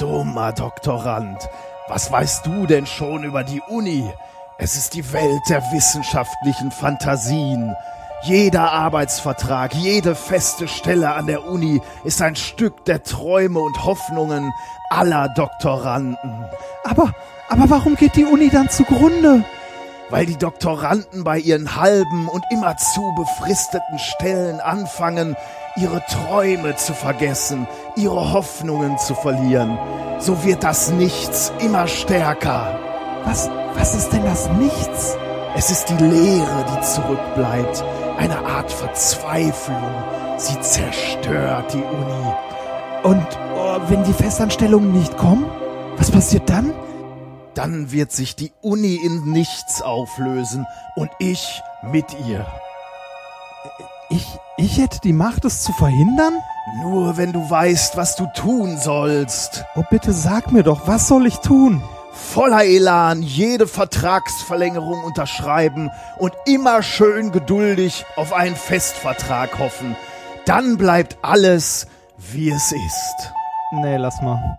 Dummer Doktorand, was weißt du denn schon über die Uni? Es ist die Welt der wissenschaftlichen Fantasien. Jeder Arbeitsvertrag, jede feste Stelle an der Uni ist ein Stück der Träume und Hoffnungen aller Doktoranden. Aber, aber warum geht die Uni dann zugrunde? Weil die Doktoranden bei ihren halben und immerzu befristeten Stellen anfangen, ihre Träume zu vergessen, ihre Hoffnungen zu verlieren. So wird das Nichts immer stärker. Was, was ist denn das Nichts? Es ist die Leere, die zurückbleibt, eine Art Verzweiflung. Sie zerstört die Uni. Und oh, wenn die Festanstellungen nicht kommen, was passiert dann? Dann wird sich die Uni in nichts auflösen und ich mit ihr. Ich, ich hätte die Macht, es zu verhindern? Nur wenn du weißt, was du tun sollst. Oh, bitte sag mir doch, was soll ich tun? Voller Elan jede Vertragsverlängerung unterschreiben und immer schön geduldig auf einen Festvertrag hoffen. Dann bleibt alles, wie es ist. Nee, lass mal.